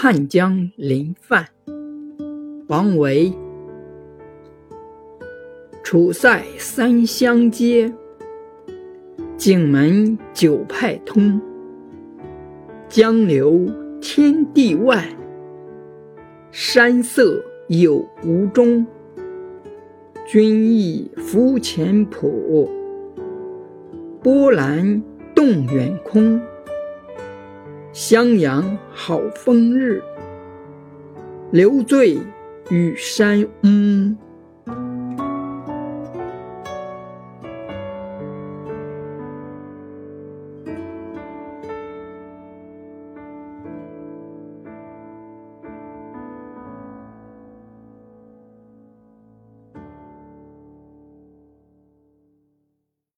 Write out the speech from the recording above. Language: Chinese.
汉江临泛，王维。楚塞三湘接，荆门九派通。江流天地外，山色有无中。君意浮浅浦，波澜动远空。襄阳好风日，留醉与山屋。